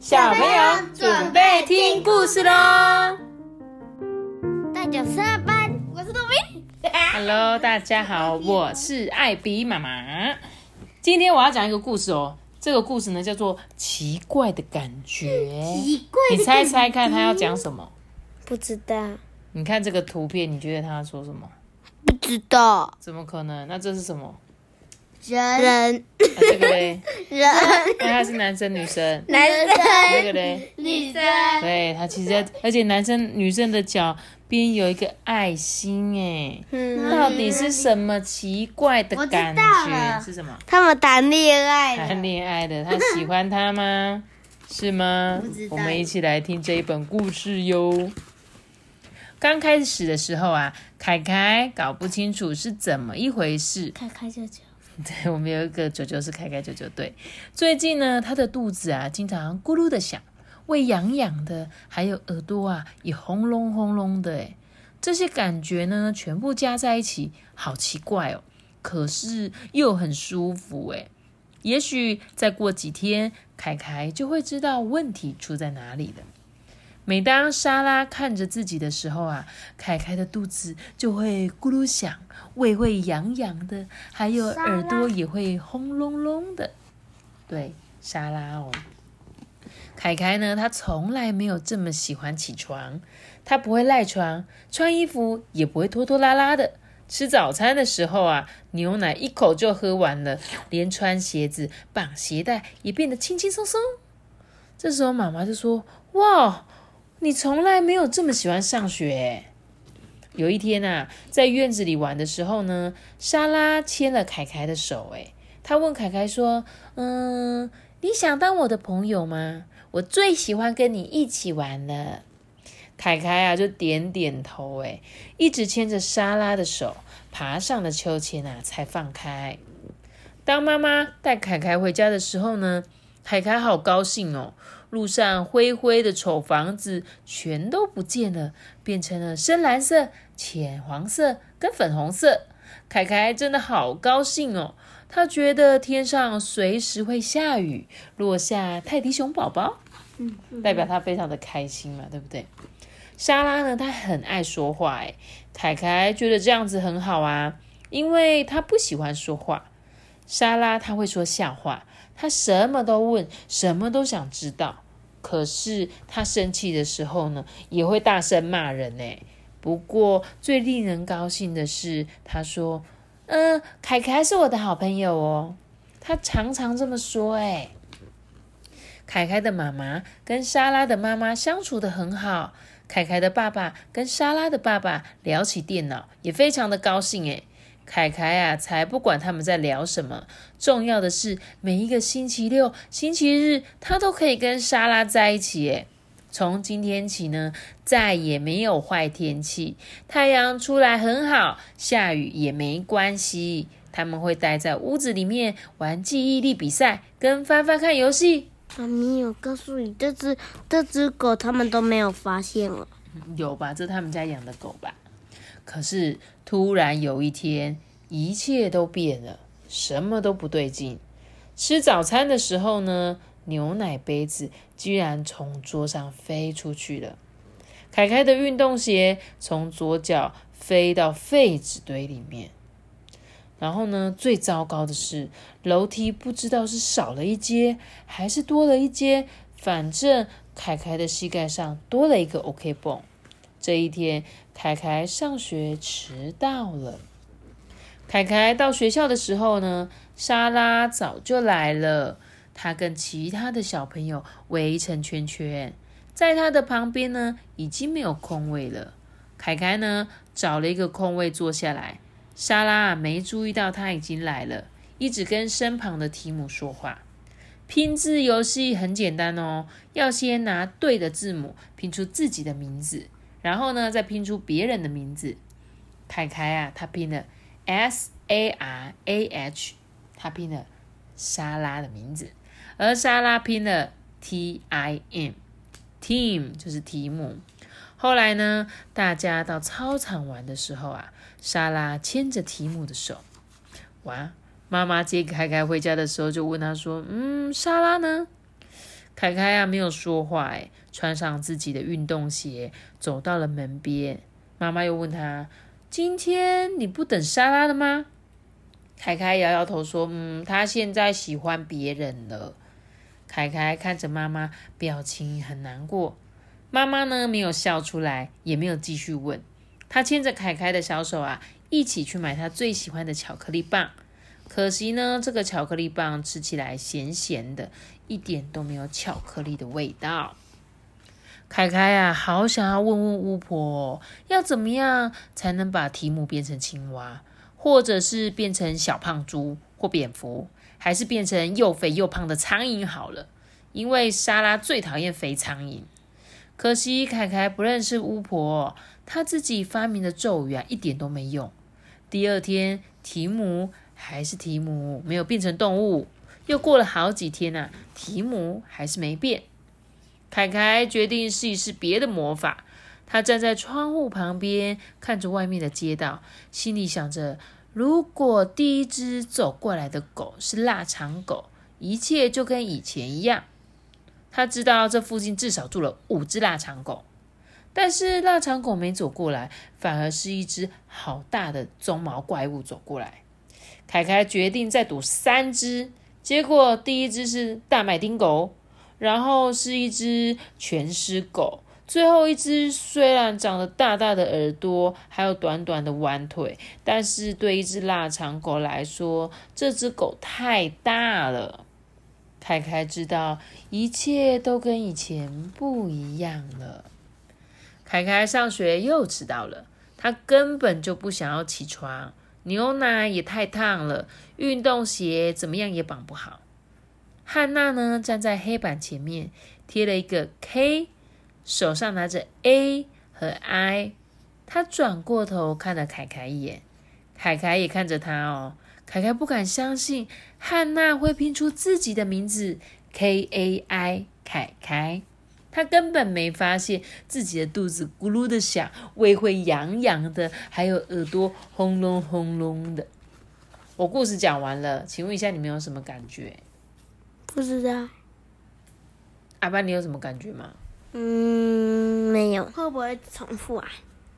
小朋友准备听故事喽！大家上班，我是豆冰。Hello，大家好，我是艾比妈妈。今天我要讲一个故事哦。这个故事呢叫做《奇怪的感觉》。奇怪你猜猜看，他要讲什么？不知道，你看这个图片，你觉得他要说什么？不知道。怎么可能？那这是什么？人这个嘞？人那他是男生女生？男生这个嘞？女生，对，他其实，而且男生女生的脚边有一个爱心，哎，嗯，到底是什么奇怪的感觉？是什么？他们谈恋爱了。谈恋爱的，他喜欢他吗？是吗我们一起来听这一本故事哟。刚开始的时候啊，凯凯搞不清楚是怎么一回事。凯凯就讲，对，我们有一个九九是凯凯九九队。最近呢，他的肚子啊经常咕噜的响，胃痒痒的，还有耳朵啊也轰隆轰隆的。哎，这些感觉呢全部加在一起，好奇怪哦。可是又很舒服哎。也许再过几天，凯凯就会知道问题出在哪里了。每当莎拉看着自己的时候啊，凯凯的肚子就会咕噜响，胃会痒痒的，还有耳朵也会轰隆隆的。对，莎拉哦。凯凯呢，他从来没有这么喜欢起床，他不会赖床，穿衣服也不会拖拖拉拉的。吃早餐的时候啊，牛奶一口就喝完了，连穿鞋子、绑鞋带也变得轻轻松松。这时候妈妈就说：“哇，你从来没有这么喜欢上学。”有一天啊，在院子里玩的时候呢，莎拉牵了凯凯的手，哎，她问凯凯说：“嗯，你想当我的朋友吗？我最喜欢跟你一起玩了。”凯凯啊，就点点头，哎，一直牵着莎拉的手，爬上了秋千啊，才放开。当妈妈带凯凯回家的时候呢，凯凯好高兴哦。路上灰灰的丑房子全都不见了，变成了深蓝色、浅黄色跟粉红色。凯凯真的好高兴哦，他觉得天上随时会下雨，落下泰迪熊宝宝，嗯，代表他非常的开心嘛，对不对？莎拉呢，她很爱说话，哎，凯凯觉得这样子很好啊，因为他不喜欢说话。莎拉她会说笑话。他什么都问，什么都想知道。可是他生气的时候呢，也会大声骂人呢。不过最令人高兴的是，他说：“嗯，凯凯是我的好朋友哦。”他常常这么说。哎，凯凯的妈妈跟莎拉的妈妈相处的很好。凯凯的爸爸跟莎拉的爸爸聊起电脑，也非常的高兴。哎。凯凯啊，才不管他们在聊什么，重要的是每一个星期六、星期日，他都可以跟莎拉在一起。诶，从今天起呢，再也没有坏天气，太阳出来很好，下雨也没关系。他们会待在屋子里面玩记忆力比赛，跟翻翻看游戏。妈咪有告诉你，这只这只狗他们都没有发现了。有吧？这是他们家养的狗吧？可是突然有一天，一切都变了，什么都不对劲。吃早餐的时候呢，牛奶杯子居然从桌上飞出去了。凯凯的运动鞋从左脚飞到废纸堆里面。然后呢，最糟糕的是，楼梯不知道是少了一阶还是多了一阶，反正凯凯的膝盖上多了一个 OK 绷。这一天，凯凯上学迟到了。凯凯到学校的时候呢，莎拉早就来了。她跟其他的小朋友围成圈圈，在她的旁边呢，已经没有空位了。凯凯呢，找了一个空位坐下来。莎拉没注意到他已经来了，一直跟身旁的提姆说话。拼字游戏很简单哦，要先拿对的字母拼出自己的名字。然后呢，再拼出别人的名字。凯凯啊，他拼了 S A R A H，他拼了莎拉的名字，而莎拉拼了 T I M，Team 就是题目。后来呢，大家到操场玩的时候啊，莎拉牵着提姆的手。哇，妈妈接凯凯回家的时候就问他说：“嗯，莎拉呢？”凯凯啊，没有说话，哎，穿上自己的运动鞋，走到了门边。妈妈又问他：“今天你不等沙拉了吗？”凯凯摇摇头说：“嗯，他现在喜欢别人了。”凯凯看着妈妈，表情很难过。妈妈呢，没有笑出来，也没有继续问。她牵着凯凯的小手啊，一起去买他最喜欢的巧克力棒。可惜呢，这个巧克力棒吃起来咸咸的，一点都没有巧克力的味道。凯凯呀，好想要问问巫婆，要怎么样才能把提姆变成青蛙，或者是变成小胖猪或蝙蝠，还是变成又肥又胖的苍蝇好了？因为莎拉最讨厌肥苍蝇。可惜凯凯不认识巫婆，他自己发明的咒语啊，一点都没用。第二天，提姆。还是提姆没有变成动物，又过了好几天呐，提姆还是没变。凯凯决定试一试别的魔法。他站在窗户旁边，看着外面的街道，心里想着：如果第一只走过来的狗是腊肠狗，一切就跟以前一样。他知道这附近至少住了五只腊肠狗，但是腊肠狗没走过来，反而是一只好大的棕毛怪物走过来。凯凯决定再赌三只，结果第一只是大麦丁狗，然后是一只全尸狗，最后一只虽然长得大大的耳朵，还有短短的弯腿，但是对一只腊肠狗来说，这只狗太大了。凯凯知道一切都跟以前不一样了。凯凯上学又迟到了，他根本就不想要起床。牛奶也太烫了，运动鞋怎么样也绑不好。汉娜呢，站在黑板前面贴了一个 K，手上拿着 A 和 I。他转过头看了凯凯一眼，凯凯也看着他哦。凯凯不敢相信汉娜会拼出自己的名字 K A I，凯凯。他根本没发现自己的肚子咕噜的响，胃会痒痒的，还有耳朵轰隆轰隆的。我故事讲完了，请问一下你们有什么感觉？不知道。阿爸，你有什么感觉吗？嗯，没有。会不会重复啊？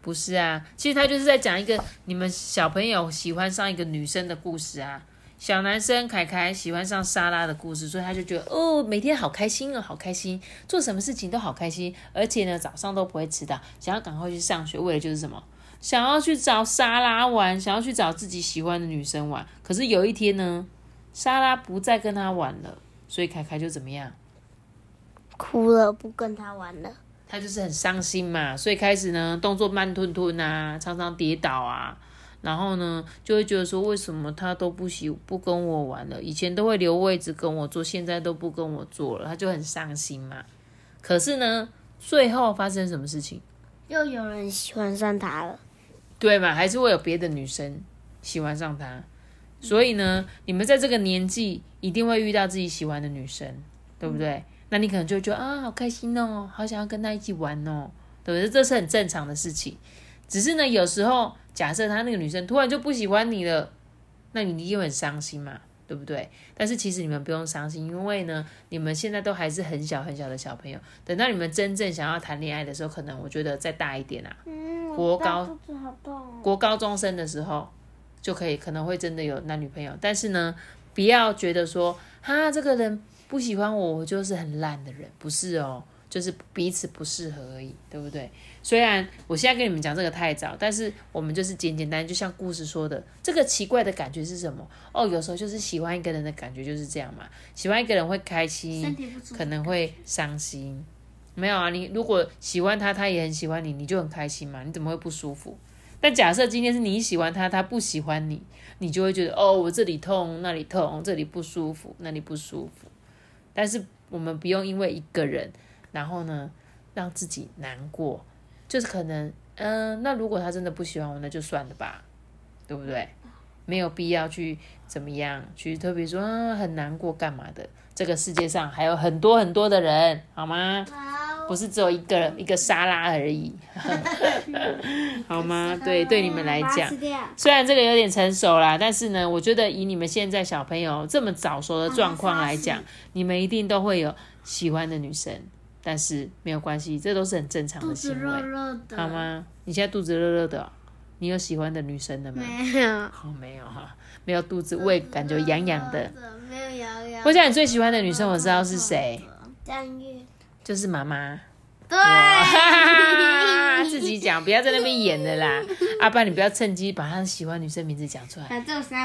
不是啊，其实他就是在讲一个你们小朋友喜欢上一个女生的故事啊。小男生凯凯喜欢上莎拉的故事，所以他就觉得哦，每天好开心哦，好开心，做什么事情都好开心，而且呢，早上都不会迟到，想要赶快去上学，为了就是什么，想要去找莎拉玩，想要去找自己喜欢的女生玩。可是有一天呢，莎拉不再跟他玩了，所以凯凯就怎么样？哭了，不跟他玩了。他就是很伤心嘛，所以开始呢，动作慢吞吞啊，常常跌倒啊。然后呢，就会觉得说，为什么他都不喜不跟我玩了？以前都会留位置跟我坐，现在都不跟我坐了，他就很伤心嘛。可是呢，最后发生什么事情？又有人喜欢上他了，对嘛？还是会有别的女生喜欢上他。所以呢，你们在这个年纪一定会遇到自己喜欢的女生，对不对？那你可能就觉得啊，好开心哦，好想要跟他一起玩哦，对不对？这是很正常的事情。只是呢，有时候假设他那个女生突然就不喜欢你了，那你一定会很伤心嘛，对不对？但是其实你们不用伤心，因为呢，你们现在都还是很小很小的小朋友。等到你们真正想要谈恋爱的时候，可能我觉得再大一点啊，国高国高中生的时候就可以，可能会真的有男女朋友。但是呢，不要觉得说，哈，这个人不喜欢我，我就是很烂的人，不是哦。就是彼此不适合而已，对不对？虽然我现在跟你们讲这个太早，但是我们就是简简单，就像故事说的，这个奇怪的感觉是什么？哦，有时候就是喜欢一个人的感觉就是这样嘛。喜欢一个人会开心，可能会伤心。没有啊，你如果喜欢他，他也很喜欢你，你就很开心嘛。你怎么会不舒服？但假设今天是你喜欢他，他不喜欢你，你就会觉得哦，我这里痛，那里痛，这里不舒服，那里不舒服。但是我们不用因为一个人。然后呢，让自己难过，就是可能，嗯，那如果他真的不喜欢我，那就算了吧，对不对？没有必要去怎么样，去特别说很难过干嘛的。这个世界上还有很多很多的人，好吗？不是只有一个一个沙拉而已，好吗？对，对你们来讲，虽然这个有点成熟啦，但是呢，我觉得以你们现在小朋友这么早熟的状况来讲，你们一定都会有。喜欢的女生，但是没有关系，这都是很正常的行为，热的好？吗？你现在肚子热热的哦、你有喜欢的女生的吗？没有，哦，没有哈，没有肚子胃感觉痒痒的。，没有痒痒。我想你最喜欢的女生，我知道是谁，张月。就是妈妈。对，哇自己讲，不要在那边演的啦。阿 爸，你不要趁机把他喜欢女生名字讲出来。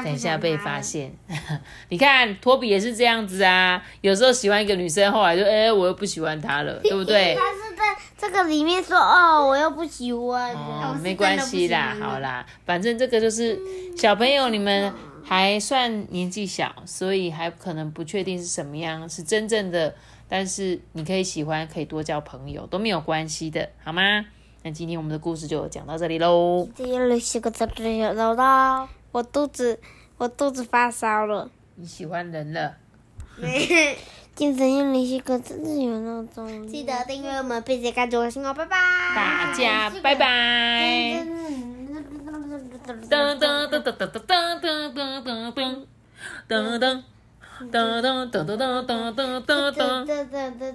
等一下。被发现。你看托比也是这样子啊，有时候喜欢一个女生，后来就哎、我又不喜欢她了，对不对？他是在这个里面说哦，我又不喜欢。哦，没关系啦，好。啦，反正这个就是小朋友，你们还算年纪小，所以还可能不确定是什么样，是真正的。但是你可以喜欢，可以多交朋友，都没有关系的，好吗？那今天我们的故事就讲到这里喽。我肚子我肚子发烧了。你喜欢人了，精神用力是个真的有那种。记得订阅我们，并且关注我拜拜。大家拜拜。噔噔噔噔噔噔噔噔噔噔噔噔噔噔噔噔噔噔噔噔噔噔。噔噔噔。